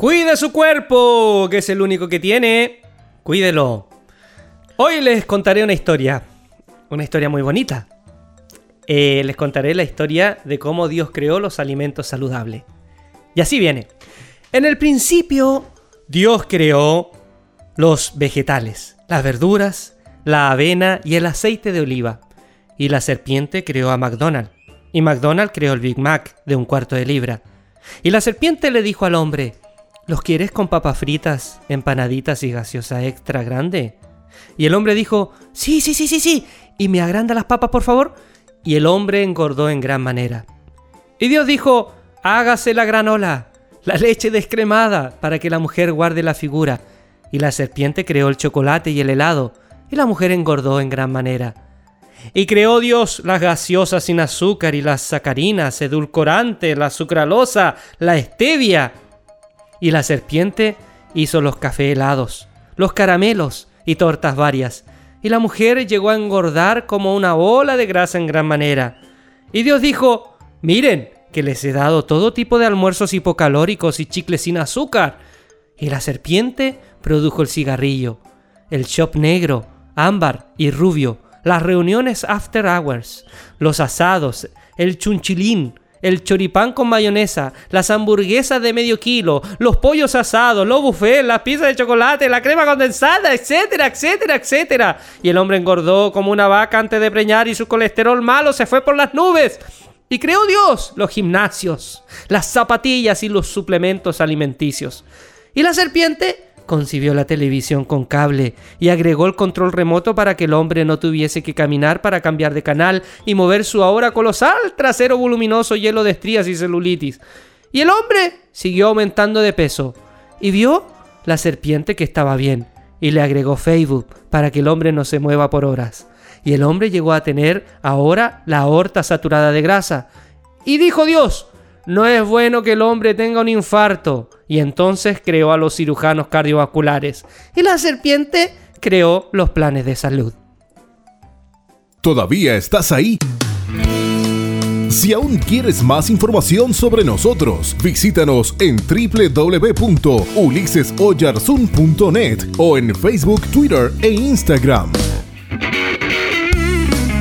Cuide su cuerpo, que es el único que tiene. Cuídelo. Hoy les contaré una historia. Una historia muy bonita. Eh, les contaré la historia de cómo Dios creó los alimentos saludables. Y así viene. En el principio, Dios creó los vegetales, las verduras, la avena y el aceite de oliva. Y la serpiente creó a McDonald's. Y McDonald's creó el Big Mac de un cuarto de libra. Y la serpiente le dijo al hombre, ¿Los quieres con papas fritas, empanaditas y gaseosa extra grande? Y el hombre dijo, sí, sí, sí, sí, sí. ¿Y me agranda las papas, por favor? Y el hombre engordó en gran manera. Y Dios dijo, hágase la granola, la leche descremada, para que la mujer guarde la figura. Y la serpiente creó el chocolate y el helado, y la mujer engordó en gran manera. Y creó Dios las gaseosas sin azúcar y las sacarinas, edulcorantes, la sucralosa, la stevia y la serpiente hizo los café helados, los caramelos y tortas varias. Y la mujer llegó a engordar como una bola de grasa en gran manera. Y Dios dijo, miren, que les he dado todo tipo de almuerzos hipocalóricos y chicles sin azúcar. Y la serpiente produjo el cigarrillo, el shop negro, ámbar y rubio, las reuniones after hours, los asados, el chunchilín, el choripán con mayonesa, las hamburguesas de medio kilo, los pollos asados, los buffets, las pizzas de chocolate, la crema condensada, etcétera, etcétera, etcétera. Y el hombre engordó como una vaca antes de preñar y su colesterol malo se fue por las nubes. Y creó Dios los gimnasios, las zapatillas y los suplementos alimenticios. Y la serpiente concibió la televisión con cable y agregó el control remoto para que el hombre no tuviese que caminar para cambiar de canal y mover su ahora colosal trasero voluminoso lleno de estrías y celulitis. Y el hombre siguió aumentando de peso y vio la serpiente que estaba bien y le agregó Facebook para que el hombre no se mueva por horas. Y el hombre llegó a tener ahora la aorta saturada de grasa. Y dijo Dios, no es bueno que el hombre tenga un infarto. Y entonces creó a los cirujanos cardiovasculares. Y la serpiente creó los planes de salud. ¿Todavía estás ahí? Si aún quieres más información sobre nosotros, visítanos en www.ulisesoyarzun.net o en Facebook, Twitter e Instagram.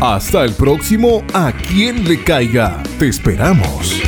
Hasta el próximo A quien le caiga. Te esperamos.